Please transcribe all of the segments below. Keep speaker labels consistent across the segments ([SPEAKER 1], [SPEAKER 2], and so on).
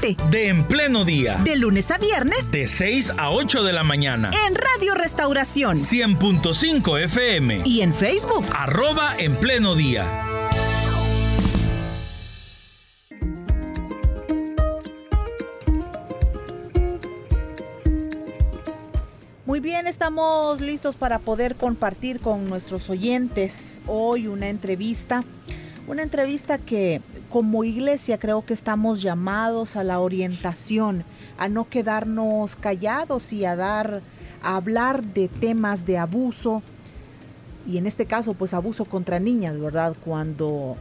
[SPEAKER 1] de En Pleno Día.
[SPEAKER 2] De lunes a viernes.
[SPEAKER 1] De 6 a 8 de la mañana.
[SPEAKER 2] En Radio Restauración.
[SPEAKER 1] 100.5 FM.
[SPEAKER 2] Y en Facebook.
[SPEAKER 1] Arroba En Pleno Día.
[SPEAKER 3] Muy bien, estamos listos para poder compartir con nuestros oyentes hoy una entrevista. Una entrevista que como iglesia creo que estamos llamados a la orientación, a no quedarnos callados y a dar a hablar de temas de abuso y en este caso pues abuso contra niñas, ¿verdad? Cuando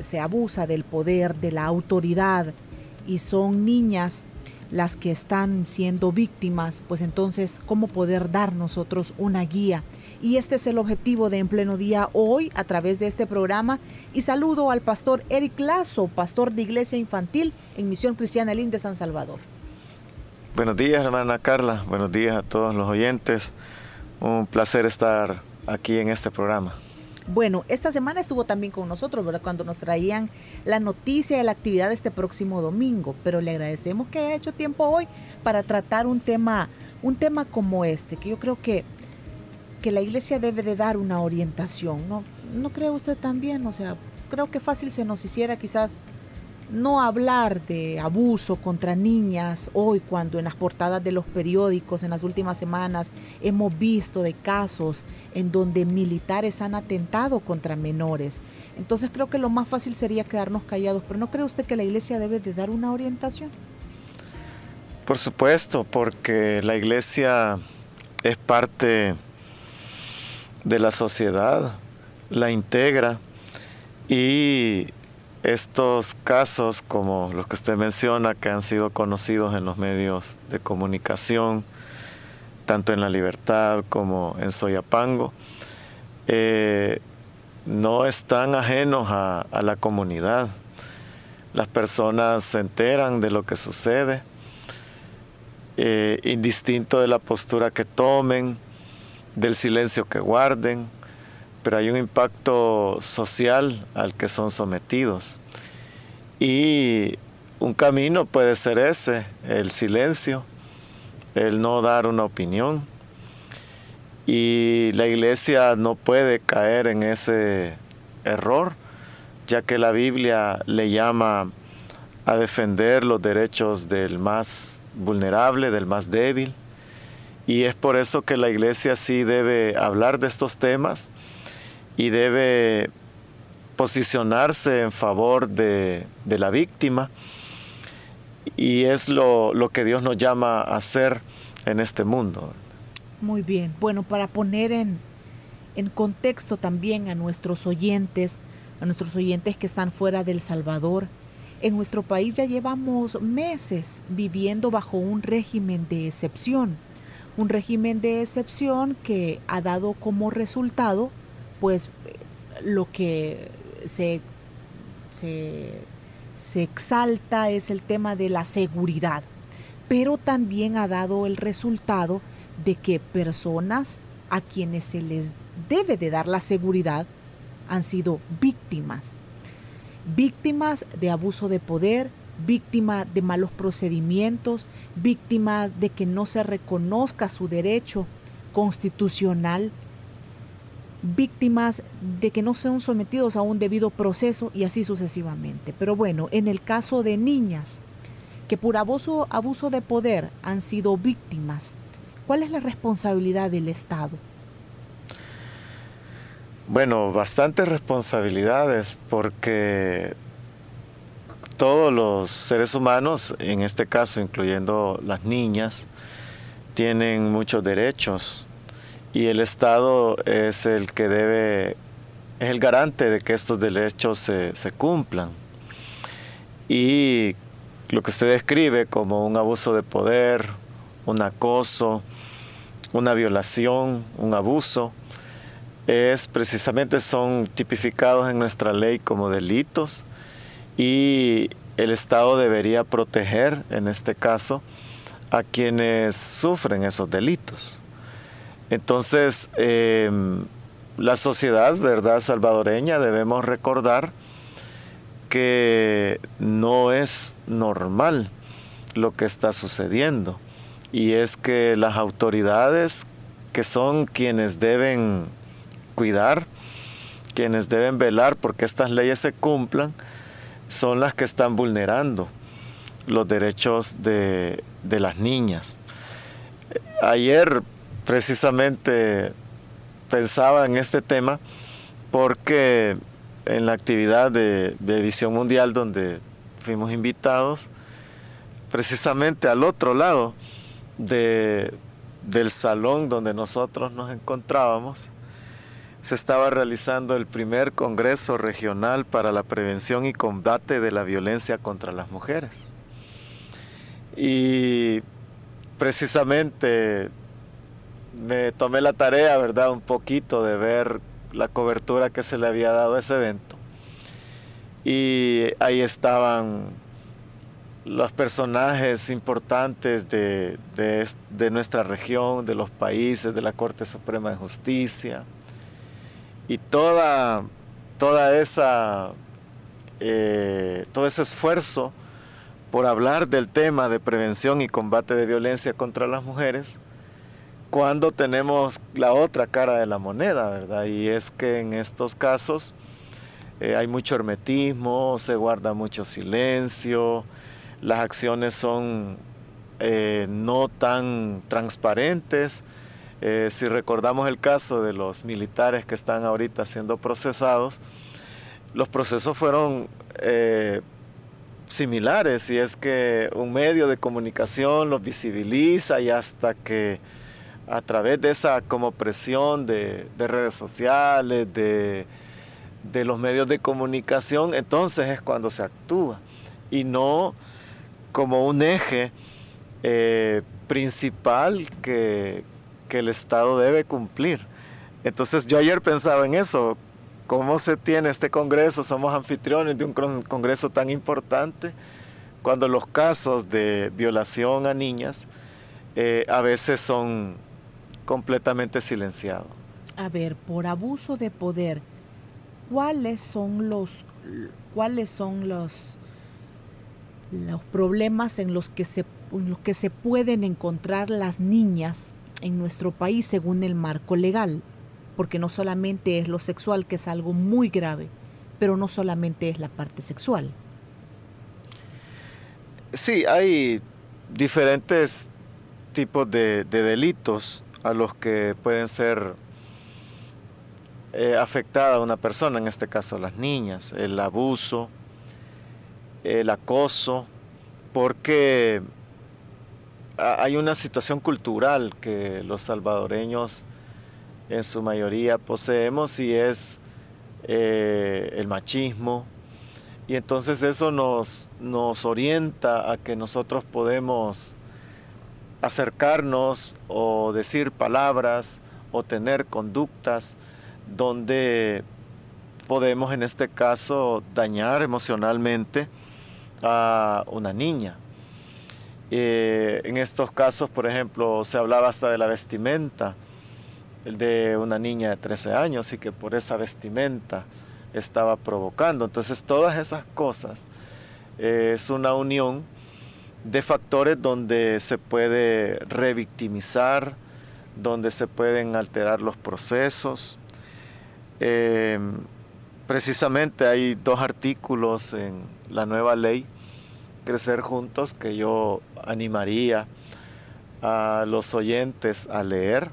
[SPEAKER 3] se abusa del poder, de la autoridad y son niñas las que están siendo víctimas, pues entonces cómo poder dar nosotros una guía y este es el objetivo de En Pleno Día hoy a través de este programa. Y saludo al pastor Eric Lazo, pastor de Iglesia Infantil en Misión Cristiana Elín de San Salvador.
[SPEAKER 4] Buenos días, hermana Carla. Buenos días a todos los oyentes. Un placer estar aquí en este programa.
[SPEAKER 3] Bueno, esta semana estuvo también con nosotros, ¿verdad? Cuando nos traían la noticia de la actividad este próximo domingo, pero le agradecemos que haya hecho tiempo hoy para tratar un tema, un tema como este, que yo creo que que la iglesia debe de dar una orientación, ¿no? ¿No cree usted también? O sea, creo que fácil se nos hiciera quizás no hablar de abuso contra niñas hoy cuando en las portadas de los periódicos en las últimas semanas hemos visto de casos en donde militares han atentado contra menores. Entonces creo que lo más fácil sería quedarnos callados, pero ¿no cree usted que la iglesia debe de dar una orientación?
[SPEAKER 4] Por supuesto, porque la iglesia es parte de la sociedad, la integra y estos casos como los que usted menciona que han sido conocidos en los medios de comunicación, tanto en La Libertad como en Soyapango, eh, no están ajenos a, la comunidad. Las personas se enteran de lo que sucede, eh, indistinto de la postura que tomen, del silencio que guarden, pero hay un impacto social al que son sometidos. Y un camino puede ser ese, el silencio, el no dar una opinión. Y la iglesia no puede caer en ese error, ya que la Biblia le llama a defender los derechos del más vulnerable, del más débil y es por eso que la iglesia sí debe hablar de estos temas y debe posicionarse en favor de, la víctima. Y es lo, que Dios nos llama a hacer en este mundo.
[SPEAKER 3] Muy bien. Bueno, para poner en, en contexto también a nuestros oyentes, a nuestros oyentes que están fuera del Salvador, en nuestro país ya llevamos meses viviendo bajo un régimen de excepción un régimen de excepción que ha dado como resultado pues lo que se, se, exalta es el tema de la seguridad, pero también ha dado el resultado de que personas a quienes se les debe de dar la seguridad han sido víctimas, víctimas de abuso de poder, víctima de malos procedimientos, víctimas de que no se reconozca su derecho constitucional, víctimas de que no sean sometidos a un debido proceso y así sucesivamente. Pero bueno, en el caso de niñas que por abuso, abuso de poder han sido víctimas, ¿cuál es la responsabilidad del Estado?
[SPEAKER 4] Bueno, bastantes responsabilidades porque todos los seres humanos, en este caso incluyendo las niñas, tienen muchos derechos y el Estado es el que debe, es el garante de que estos derechos se, se cumplan. Y lo que usted describe como un abuso de poder, un acoso, una violación, un abuso, es precisamente son tipificados en nuestra ley como delitos y el Estado debería proteger, en este caso, a quienes sufren esos delitos. Entonces, em, la sociedad, ¿verdad?, salvadoreña, debemos recordar que no es normal lo que está sucediendo. Y es que las autoridades, que son quienes deben cuidar, quienes deben velar porque estas leyes se cumplan, son las que están vulnerando los derechos de, las niñas. Ayer precisamente pensaba en este tema porque en la actividad de, Visión Mundial donde fuimos invitados, precisamente al otro lado de, del salón donde nosotros nos encontrábamos, se estaba realizando el primer Congreso Regional para la Prevención y Combate de la Violencia contra las Mujeres. Y precisamente me tomé la tarea, ¿verdad? Un poquito de ver la cobertura que se le había dado a ese evento. Y ahí estaban los personajes importantes de, nuestra región, de los países, de la Corte Suprema de Justicia. Y toda, toda esa, eh, todo ese esfuerzo por hablar del tema de prevención y combate de violencia contra las mujeres cuando tenemos la otra cara de la moneda, ¿verdad? Y es que en estos casos eh, hay mucho hermetismo, se guarda mucho silencio, las acciones son eh, no tan transparentes. Eh, si recordamos el caso de los militares que están ahorita siendo procesados, los procesos fueron similares y es que un medio de comunicación los visibiliza y hasta que a través de esa como presión de, redes sociales, de, los medios de comunicación, entonces es cuando se actúa y no como un eje eh, principal que, el Estado debe cumplir. Entonces yo ayer pensaba en eso, cómo se tiene este Congreso, somos anfitriones de un Congreso tan importante, cuando los casos de violación a niñas eh, a veces son completamente silenciados.
[SPEAKER 3] A ver, por abuso de poder, ¿cuáles son los, cuáles son los, los problemas en los, que se, en los que se pueden encontrar las niñas en nuestro país según el marco legal? porque no solamente es lo sexual, que es algo muy grave, pero no solamente es la parte sexual.
[SPEAKER 4] Sí, hay diferentes tipos de, delitos a los que pueden ser eh, afectada una persona, en este caso las niñas, el abuso, el acoso, porque hay una situación cultural que los salvadoreños en su mayoría poseemos y es eh, el machismo. Y entonces eso nos, nos orienta a que nosotros podemos acercarnos o decir palabras o tener conductas donde podemos en este caso dañar emocionalmente a una niña. Eh, en estos casos, por ejemplo, se hablaba hasta de la vestimenta de una niña de 13 años y que por esa vestimenta estaba provocando. Entonces todas esas cosas eh, es una unión de factores donde se puede revictimizar, donde se pueden alterar los procesos. Em, precisamente hay dos artículos en la nueva ley, Crecer Juntos, que yo animaría a los oyentes a leer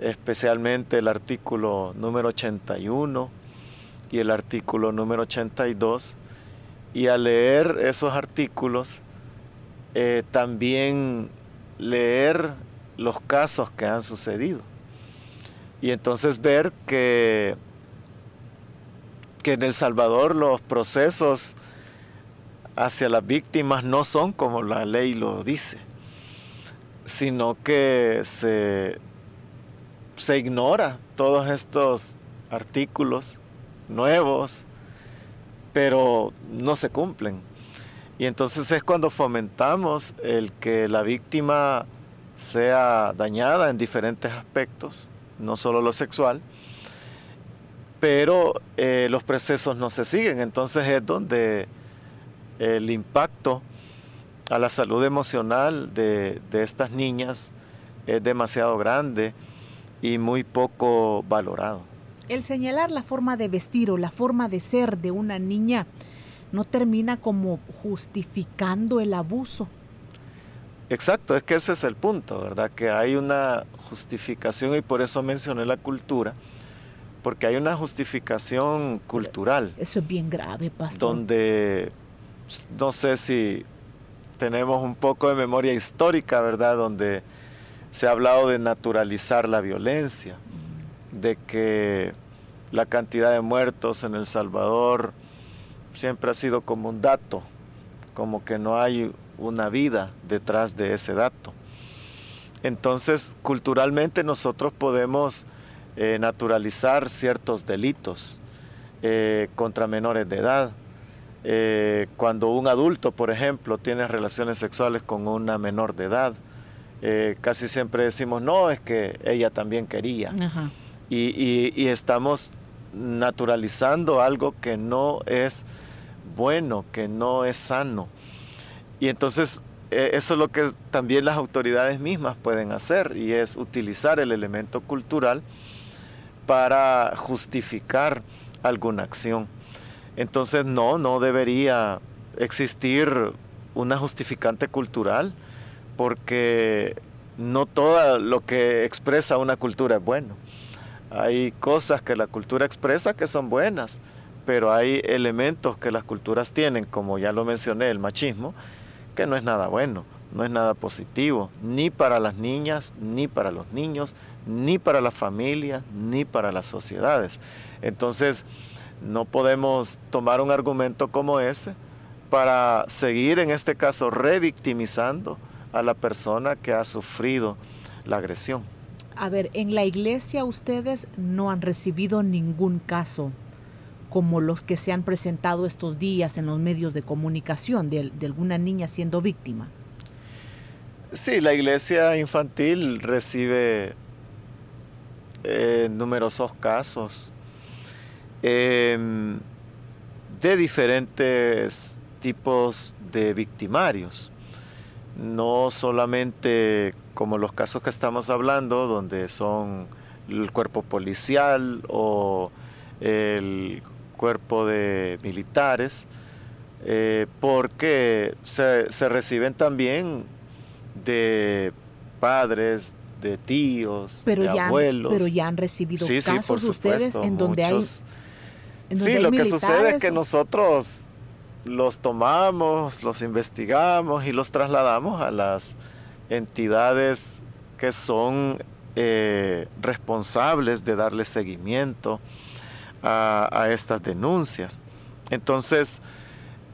[SPEAKER 4] especialmente el artículo número 81 y el artículo número 82. Y al leer esos artículos, eh, también leer los casos que han sucedido. Y entonces ver que, que en El Salvador los procesos hacia las víctimas no son como la ley lo dice, sino que se se ignora todos estos artículos nuevos, pero no se cumplen. Y entonces es cuando fomentamos el que la víctima sea dañada en diferentes aspectos, no solo lo sexual, pero eh, los procesos no se siguen. Entonces es donde el impacto a la salud emocional de, de estas niñas es demasiado grande y muy poco valorado.
[SPEAKER 3] El señalar la forma de vestir o la forma de ser de una niña no termina como justificando el abuso.
[SPEAKER 4] Exacto, es que ese es el punto, ¿verdad? Que hay una justificación y por eso mencioné la cultura, porque hay una justificación cultural.
[SPEAKER 3] Eso es bien grave, pastor.
[SPEAKER 4] Donde no sé si tenemos un poco de memoria histórica, ¿verdad? Donde se ha hablado de naturalizar la violencia, de que la cantidad de muertos en El Salvador siempre ha sido como un dato, como que no hay una vida detrás de ese dato. Entonces, culturalmente nosotros podemos eh, naturalizar ciertos delitos eh, contra menores de edad. Eh, cuando un adulto, por ejemplo, tiene relaciones sexuales con una menor de edad, casi siempre decimos, no, es que ella también quería. y estamos naturalizando algo que no es bueno, que no es sano. Y entonces e, eso es lo que también las autoridades mismas pueden hacer y es utilizar el elemento cultural para justificar alguna acción. Entonces no, no debería existir una justificante cultural porque no todo lo que expresa una cultura es bueno. Hay cosas que la cultura expresa que son buenas, pero hay elementos que las culturas tienen, como ya lo mencioné, el machismo, que no es nada bueno, no es nada positivo, ni para las niñas, ni para los niños, ni para las familias, ni para las sociedades. Entonces, no podemos tomar un argumento como ese para seguir, en este caso, revictimizando a la persona que ha sufrido la agresión.
[SPEAKER 3] A ver, en la iglesia ustedes no han recibido ningún caso como los que se han presentado estos días en los medios de comunicación de, alguna niña siendo víctima?
[SPEAKER 4] Sí, la iglesia infantil recibe eh, numerosos casos em, de diferentes tipos de victimarios, no solamente como los casos que estamos hablando, donde son el cuerpo policial o el cuerpo de militares, eh, porque se, reciben también de padres, de tíos,
[SPEAKER 3] pero
[SPEAKER 4] de
[SPEAKER 3] ya
[SPEAKER 4] abuelos.
[SPEAKER 3] pero ya han recibido casos ustedes en donde hay.
[SPEAKER 4] sí, lo que sucede es que nosotros los tomamos, los investigamos y los trasladamos a las entidades que son eh, responsables de darle seguimiento a, estas denuncias. Entonces,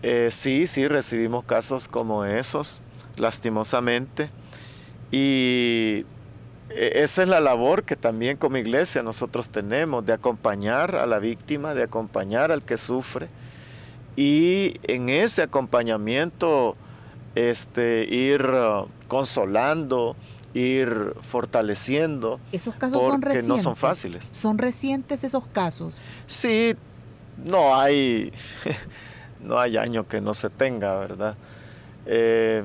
[SPEAKER 4] eh, sí, sí, recibimos casos como esos, lastimosamente, y e, esa es la labor que también como iglesia nosotros tenemos, de acompañar a la víctima, de acompañar al que sufre, y en ese acompañamiento este, ir uh, consolando, ir fortaleciendo.
[SPEAKER 3] Esos casos son recientes.
[SPEAKER 4] no son fáciles.
[SPEAKER 3] ¿Son recientes esos casos?
[SPEAKER 4] Sí, no hay, no hay año que no se tenga, ¿verdad? Eh,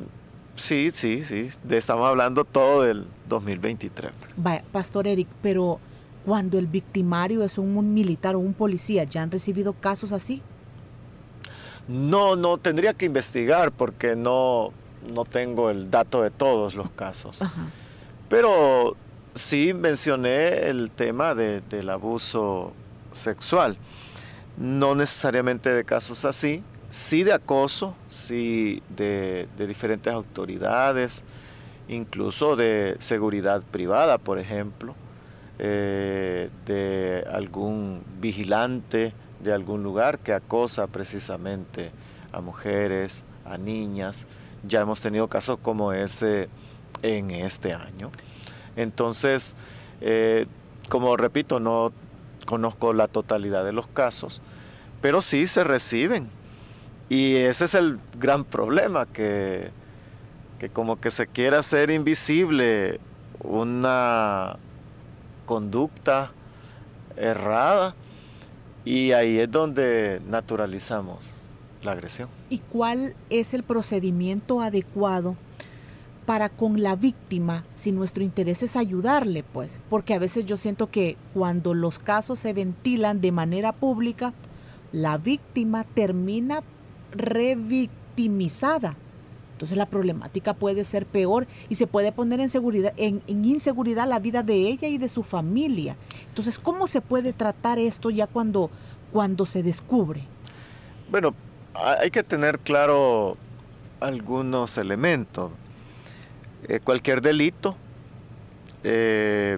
[SPEAKER 4] sí, sí, sí. Estamos hablando todo del 2023.
[SPEAKER 3] Vaya, Pastor Eric, pero cuando el victimario es un, militar o un policía, ¿ya han recibido casos así?
[SPEAKER 4] No, no, tendría que investigar porque no, no tengo el dato de todos los casos. Pero sí mencioné el tema del abuso sexual. No necesariamente de casos así, sí de acoso, sí de, diferentes autoridades, incluso de seguridad privada, por ejemplo, eh, de algún vigilante de algún lugar que acosa precisamente a mujeres, a niñas ya hemos tenido casos como ese en este año. Entonces, eh, como repito, no conozco la totalidad de los casos, pero sí se reciben. Y ese es el gran problema, que, que como que se quiere hacer invisible una conducta errada y ahí es donde naturalizamos la agresión.
[SPEAKER 3] ¿Y cuál es el procedimiento adecuado para con la víctima si nuestro interés es ayudarle, pues? Porque a veces yo siento que cuando los casos se ventilan de manera pública, la víctima termina revictimizada. Entonces la problemática puede ser peor y se puede poner en, seguridad, en, inseguridad la vida de ella y de su familia. Entonces, ¿cómo se puede tratar esto ya cuando, cuando se descubre?
[SPEAKER 4] Bueno, hay que tener claro algunos elementos. Eh, cualquier delito eh,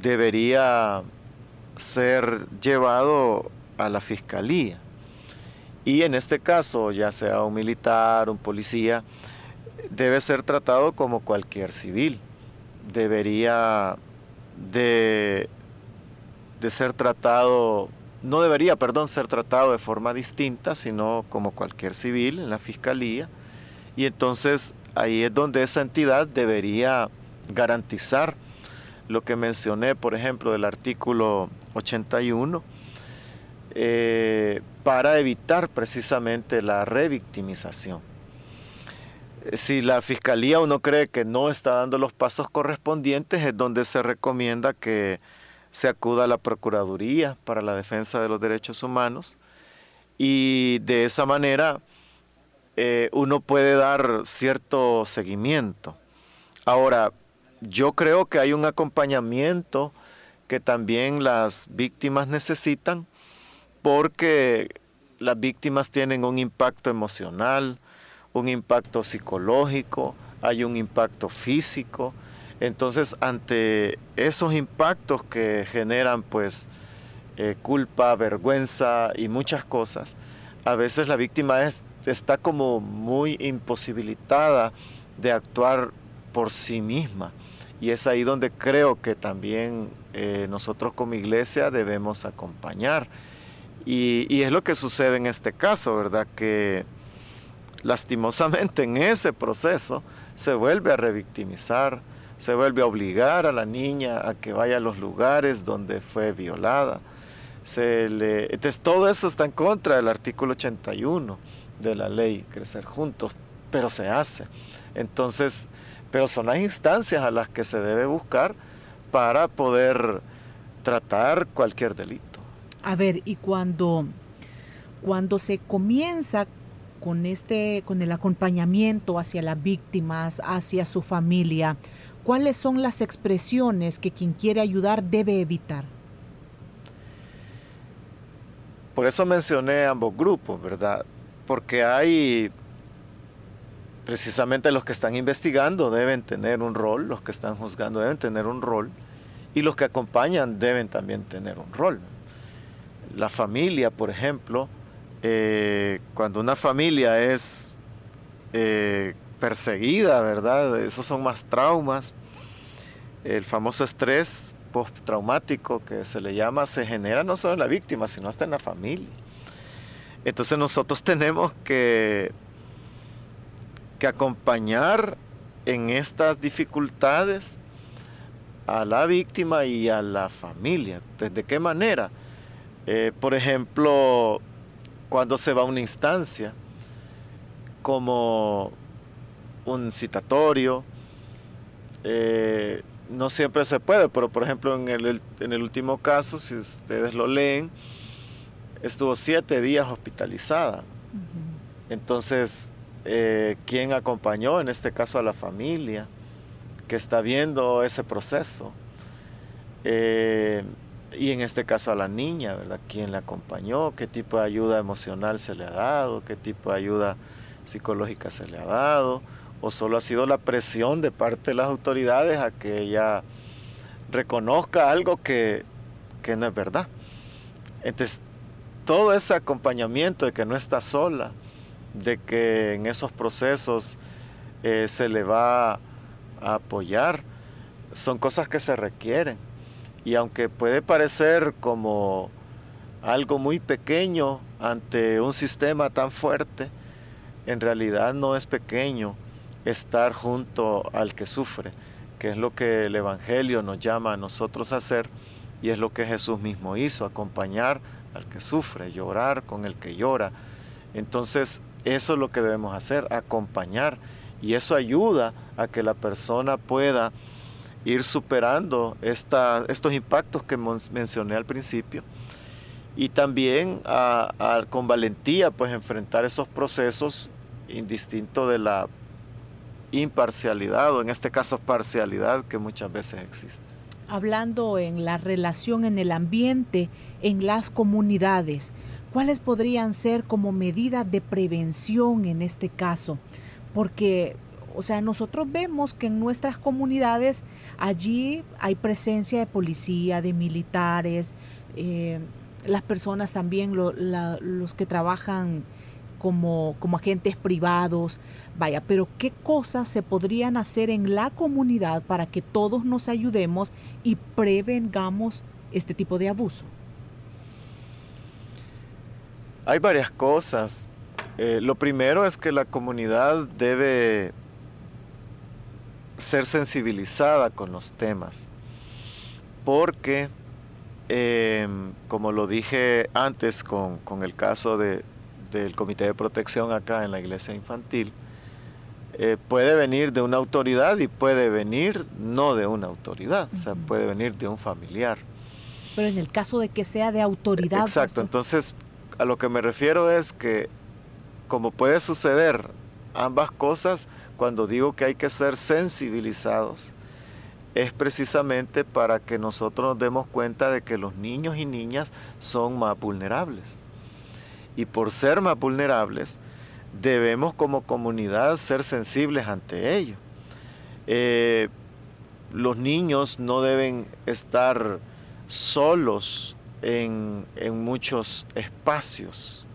[SPEAKER 4] debería ser llevado a la fiscalía. Y en este caso, ya sea un militar, un policía, debe ser tratado como cualquier civil. Debería de, de ser tratado no debería, perdón, ser tratado de forma distinta, sino como cualquier civil en la fiscalía. Y entonces ahí es donde esa entidad debería garantizar lo que mencioné, por ejemplo, del artículo 81, eh, para evitar precisamente la revictimización. Si la fiscalía uno cree que no está dando los pasos correspondientes, es donde se recomienda que se acuda a la Procuraduría para la Defensa de los Derechos Humanos y de esa manera eh, uno puede dar cierto seguimiento. Ahora, yo creo que hay un acompañamiento que también las víctimas necesitan porque las víctimas tienen un impacto emocional, un impacto psicológico, hay un impacto físico, entonces, ante esos impactos que generan pues eh, culpa, vergüenza y muchas cosas, a veces la víctima está como muy imposibilitada de actuar por sí misma. Y es ahí donde creo que también eh, nosotros como iglesia debemos acompañar. Y, y, es lo que sucede en este caso, ¿verdad? Que lastimosamente en ese proceso se vuelve a revictimizar, se vuelve a obligar a la niña a que vaya a los lugares donde fue violada. Se le, entonces todo eso está en contra del artículo 81 de la ley Crecer Juntos, pero se hace. Entonces, pero son las instancias a las que se debe buscar para poder tratar cualquier delito.
[SPEAKER 3] A ver, y cuando, cuando se comienza con este, con el acompañamiento hacia las víctimas, hacia su familia, ¿cuáles son las expresiones que quien quiere ayudar debe evitar?
[SPEAKER 4] Por eso mencioné ambos grupos, ¿verdad? Porque hay, precisamente los que están investigando deben tener un rol, los que están juzgando deben tener un rol, y los que acompañan deben también tener un rol. La familia, por ejemplo, eh, cuando una familia es eh, perseguida, ¿verdad? Esos son más traumas. El famoso estrés postraumático que se le llama se genera no solo en la víctima, sino hasta en la familia. Entonces nosotros tenemos que, que acompañar en estas dificultades a la víctima y a la familia. ¿De qué manera? Eh, por ejemplo, cuando se va a una instancia, como un citatorio. Eh, no siempre se puede, pero por ejemplo en el, en el último caso, si ustedes lo leen, estuvo siete días hospitalizada. Entonces, eh, ¿quién acompañó? En este caso a la familia que está viendo ese proceso. Eh, y en este caso a la niña, ¿verdad? ¿Quién la acompañó? ¿Qué tipo de ayuda emocional se le ha dado? ¿Qué tipo de ayuda psicológica se le ha dado? o solo ha sido la presión de parte de las autoridades a que ella reconozca algo que, no es verdad. Entonces, todo ese acompañamiento de que no está sola, de que en esos procesos eh, se le va a apoyar, son cosas que se requieren. Y aunque puede parecer como algo muy pequeño ante un sistema tan fuerte, en realidad no es pequeño estar junto al que sufre, que es lo que el Evangelio nos llama a nosotros a hacer y es lo que Jesús mismo hizo, acompañar al que sufre, llorar con el que llora. Entonces, eso es lo que debemos hacer, acompañar. Y eso ayuda a que la persona pueda ir superando estos impactos que mencioné al principio. Y también con valentía, pues enfrentar esos procesos indistinto de la imparcialidad o en este caso parcialidad que muchas veces existe.
[SPEAKER 3] Hablando en la relación en el ambiente, en las comunidades, ¿cuáles podrían ser como medidas de prevención en este caso? Porque, o sea, nosotros vemos que en nuestras comunidades allí hay presencia de policía, de militares, eh, las personas también, los que trabajan como, como agentes privados, vaya, pero ¿qué cosas se podrían hacer en la comunidad para que todos nos ayudemos y prevengamos este tipo de abuso?
[SPEAKER 4] Hay varias cosas. Eh, lo primero es que la comunidad debe ser sensibilizada con los temas, porque, em, como lo dije antes con, con el caso de, del Comité de Protección acá en la iglesia infantil, eh, puede venir de una autoridad y puede venir no de una autoridad, o sea, puede venir de un familiar.
[SPEAKER 3] Pero en el caso de que sea de autoridad.
[SPEAKER 4] Exacto, entonces a lo que me refiero es que como puede suceder ambas cosas, cuando digo que hay que ser sensibilizados, es precisamente para que nosotros nos demos cuenta de que los niños y niñas son más vulnerables y por ser más vulnerables, debemos como comunidad ser sensibles ante ello. Eh, los niños no deben estar solos en, muchos espacios,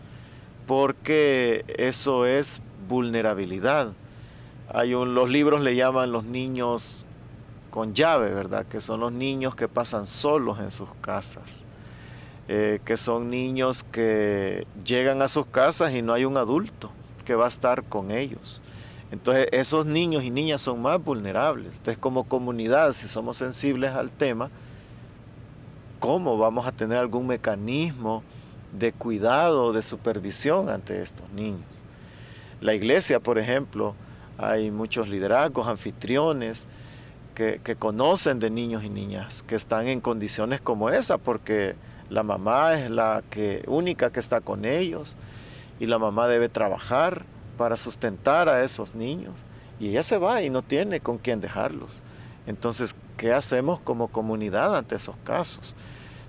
[SPEAKER 4] porque eso es vulnerabilidad. Hay un, los libros le llaman los niños con llave, ¿verdad? Que son los niños que pasan solos en sus casas. Eh, que son niños que llegan a sus casas y no hay un adulto que va a estar con ellos. Entonces esos niños y niñas son más vulnerables. Entonces como comunidad, si somos sensibles al tema, ¿cómo vamos a tener algún mecanismo de cuidado, de supervisión ante estos niños? La iglesia, por ejemplo, hay muchos liderazgos, anfitriones, que, conocen de niños y niñas que están en condiciones como esa, porque la mamá es la única que está con ellos y la mamá debe trabajar para sustentar a esos niños y ella se va y no tiene con quién dejarlos. Entonces, ¿qué hacemos como comunidad ante esos casos?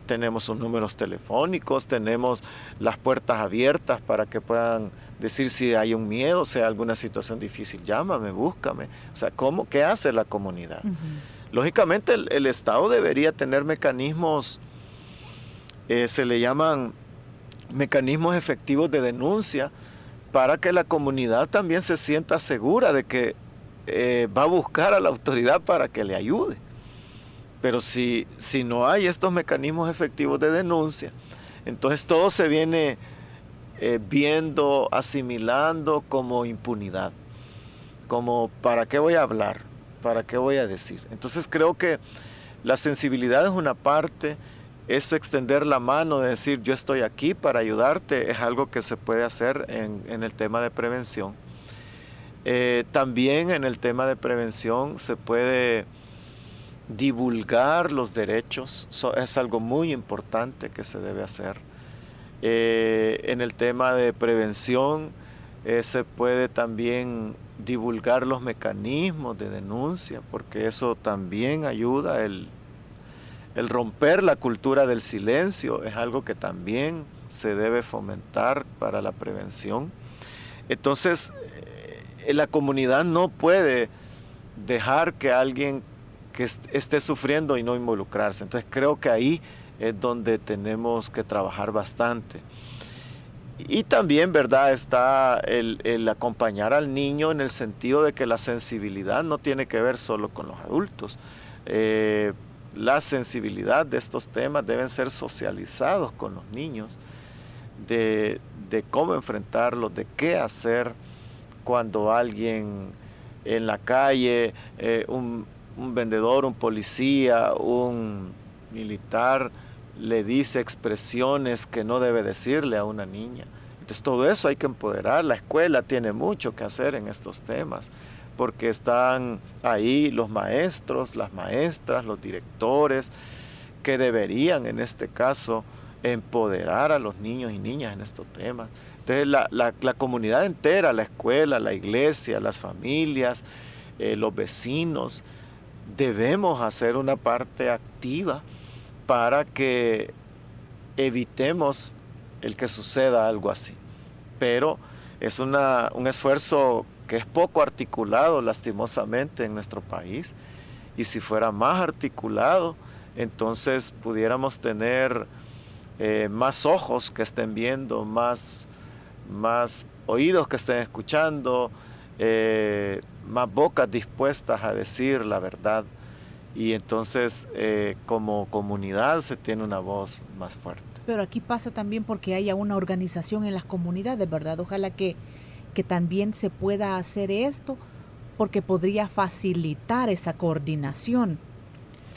[SPEAKER 4] Tenemos sus números telefónicos, tenemos las puertas abiertas para que puedan decir si hay un miedo, si hay alguna situación difícil, llámame, búscame. O sea, ¿cómo, ¿qué hace la comunidad? Lógicamente el, Estado debería tener mecanismos eh, se le llaman mecanismos efectivos de denuncia para que la comunidad también se sienta segura de que eh, va a buscar a la autoridad para que le ayude. Pero si, si no hay estos mecanismos efectivos de denuncia, entonces todo se viene eh, viendo, asimilando como impunidad, como para qué voy a hablar, para qué voy a decir. Entonces creo que la sensibilidad es una parte, es extender la mano, de decir yo estoy aquí para ayudarte, es algo que se puede hacer en, el tema de prevención. Eh, también en el tema de prevención se puede divulgar los derechos, es algo muy importante que se debe hacer. Eh, en el tema de prevención eh, se puede también divulgar los mecanismos de denuncia, porque eso también ayuda el, el romper la cultura del silencio es algo que también se debe fomentar para la prevención. Entonces, eh, la comunidad no puede dejar que alguien que esté sufriendo y no involucrarse. Entonces, creo que ahí es donde tenemos que trabajar bastante. Y también, ¿verdad? Está el, acompañar al niño en el sentido de que la sensibilidad no tiene que ver solo con los adultos. Eh, la sensibilidad de estos temas deben ser socializados con los niños, de, cómo enfrentarlos, de qué hacer cuando alguien en la calle, eh, un, un vendedor, un policía, un militar, le dice expresiones que no debe decirle a una niña. Entonces todo eso hay que empoderar. La escuela tiene mucho que hacer en estos temas, porque están ahí los maestros, las maestras, los directores, que deberían en este caso empoderar a los niños y niñas en estos temas. Entonces la, comunidad entera, la escuela, la iglesia, las familias, eh, los vecinos, debemos hacer una parte activa para que evitemos el que suceda algo así. Pero es una, un esfuerzo que es poco articulado lastimosamente en nuestro país. Y si fuera más articulado, entonces pudiéramos tener eh, más ojos que estén viendo, más, más oídos que estén escuchando, eh, más bocas dispuestas a decir la verdad y entonces eh, como comunidad se tiene una voz más fuerte.
[SPEAKER 3] Pero aquí pasa también porque haya una organización en las comunidades, ¿verdad? Ojalá que, que también se pueda hacer esto porque podría facilitar esa coordinación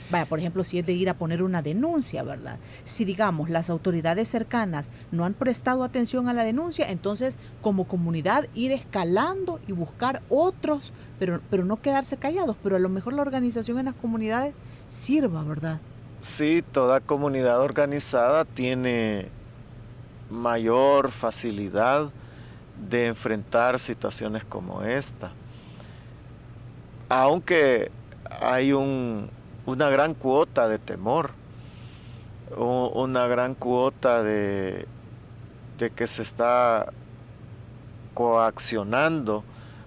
[SPEAKER 3] Vaya, por ejemplo, si es de ir a poner una denuncia, ¿verdad? Si digamos las autoridades cercanas no han prestado atención a la denuncia, entonces como comunidad ir escalando y buscar otros, pero, pero no quedarse callados, pero a lo mejor la organización en las comunidades sirva, ¿verdad?
[SPEAKER 4] Sí, toda comunidad organizada tiene mayor facilidad de enfrentar situaciones como esta. Aunque hay un, una gran cuota de temor, una gran cuota de, de que se está coaccionando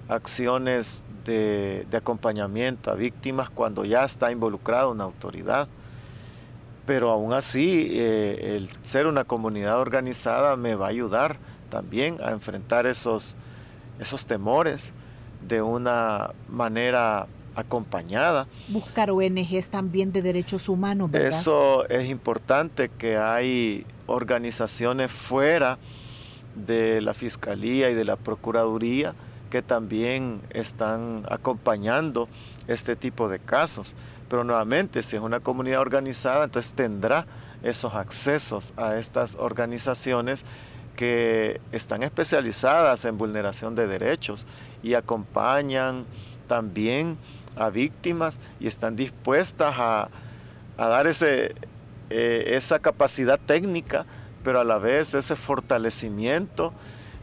[SPEAKER 4] acciones de, acompañamiento a víctimas cuando ya está involucrada una autoridad. Pero aún así, eh, el ser una comunidad organizada me va a ayudar también a enfrentar esos, esos temores de una manera acompañada.
[SPEAKER 3] Buscar ONGs también de derechos humanos, ¿verdad?
[SPEAKER 4] Eso es importante que hay organizaciones fuera de la Fiscalía y de la Procuraduría que también están acompañando este tipo de casos. Pero nuevamente, si es una comunidad organizada, entonces tendrá esos accesos a estas organizaciones que están especializadas en vulneración de derechos y acompañan también a víctimas y están dispuestas a, dar ese, eh, esa capacidad técnica, pero a la vez ese fortalecimiento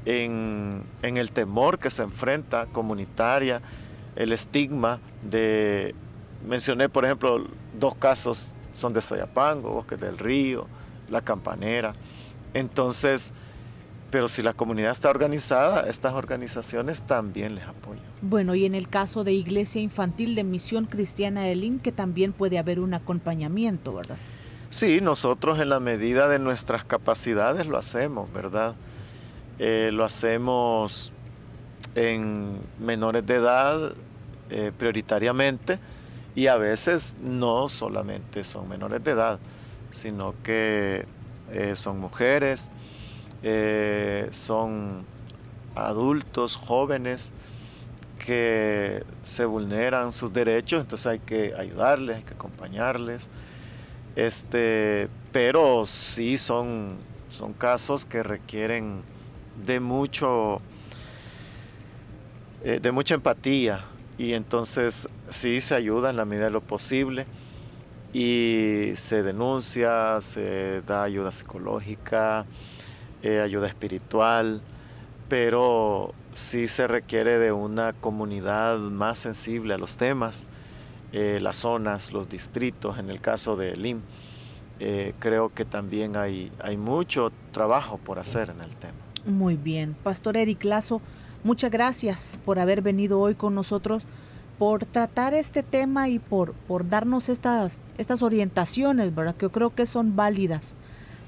[SPEAKER 4] en, el temor que se enfrenta comunitaria, el estigma de, mencioné por ejemplo, dos casos son de Soyapango, Bosques del Río, La Campanera. Entonces, pero si la comunidad está organizada, estas organizaciones también les apoyan.
[SPEAKER 3] Bueno, y en el caso de Iglesia Infantil de Misión Cristiana de Lin, que también puede haber un acompañamiento, ¿verdad?
[SPEAKER 4] Sí, nosotros en la medida de nuestras capacidades lo hacemos, ¿verdad? Eh, lo hacemos en menores de edad eh, prioritariamente y a veces no solamente son menores de edad, sino que eh, son mujeres, eh, son adultos, jóvenes que se vulneran sus derechos, entonces hay que ayudarles, hay que acompañarles. Este, pero sí son, son casos que requieren de mucho eh, de mucha empatía y entonces sí se ayuda en la medida de lo posible y se denuncia, se da ayuda psicológica, eh, ayuda espiritual, pero sí se requiere de una comunidad más sensible a los temas, eh, las zonas, los distritos, en el caso de LIM. Eh, creo que también hay, hay mucho trabajo por hacer en el tema.
[SPEAKER 3] Muy bien. Pastor Eric Lazo, muchas gracias por haber venido hoy con nosotros, por tratar este tema y por, por darnos estas, estas orientaciones, ¿verdad? Que yo creo que son válidas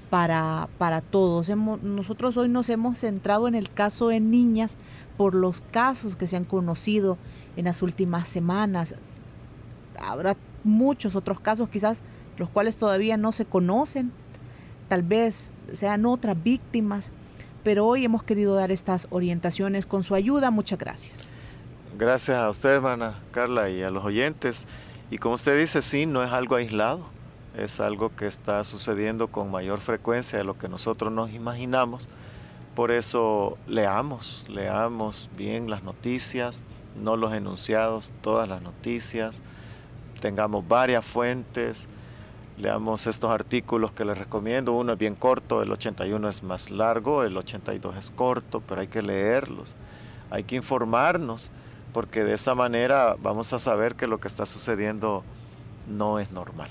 [SPEAKER 3] para, para todos. nosotros hoy nos hemos centrado en el caso de niñas por los casos que se han conocido en las últimas semanas. Ahora muchos otros casos quizás los cuales todavía no se conocen, tal vez sean otras víctimas, pero hoy hemos querido dar estas orientaciones con su ayuda. Muchas gracias.
[SPEAKER 4] Gracias a usted, hermana Carla, y a los oyentes. Y como usted dice, sí, no es algo aislado, es algo que está sucediendo con mayor frecuencia de lo que nosotros nos imaginamos. Por eso leamos, leamos bien las noticias, no los enunciados, todas las noticias, tengamos varias fuentes, leamos estos artículos que les recomiendo. Uno es bien corto, el 81 es más largo, el 82 es corto, pero hay que leerlos, hay que informarnos, porque de esa manera vamos a saber que lo que está sucediendo no es normal.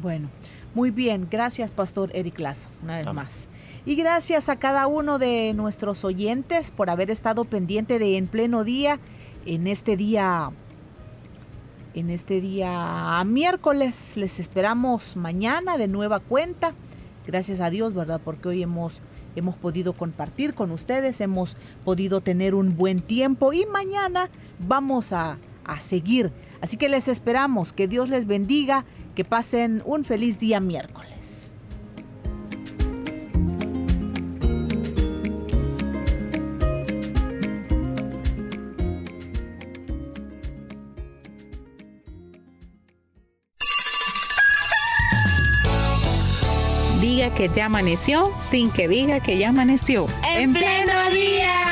[SPEAKER 3] Bueno, muy bien, gracias Pastor Eric Lazo, una vez más. Y gracias a cada uno de nuestros oyentes por haber estado pendiente de En Pleno Día, en este día, en este día miércoles. Les esperamos mañana de nueva cuenta. Gracias a Dios, ¿verdad? Porque hoy hemos, hemos podido compartir con ustedes, hemos podido tener un buen tiempo y mañana vamos a, a seguir. Así que les esperamos, que Dios les bendiga, que pasen un feliz día miércoles.
[SPEAKER 5] Diga que ya amaneció sin que diga que ya amaneció.
[SPEAKER 6] En pleno día.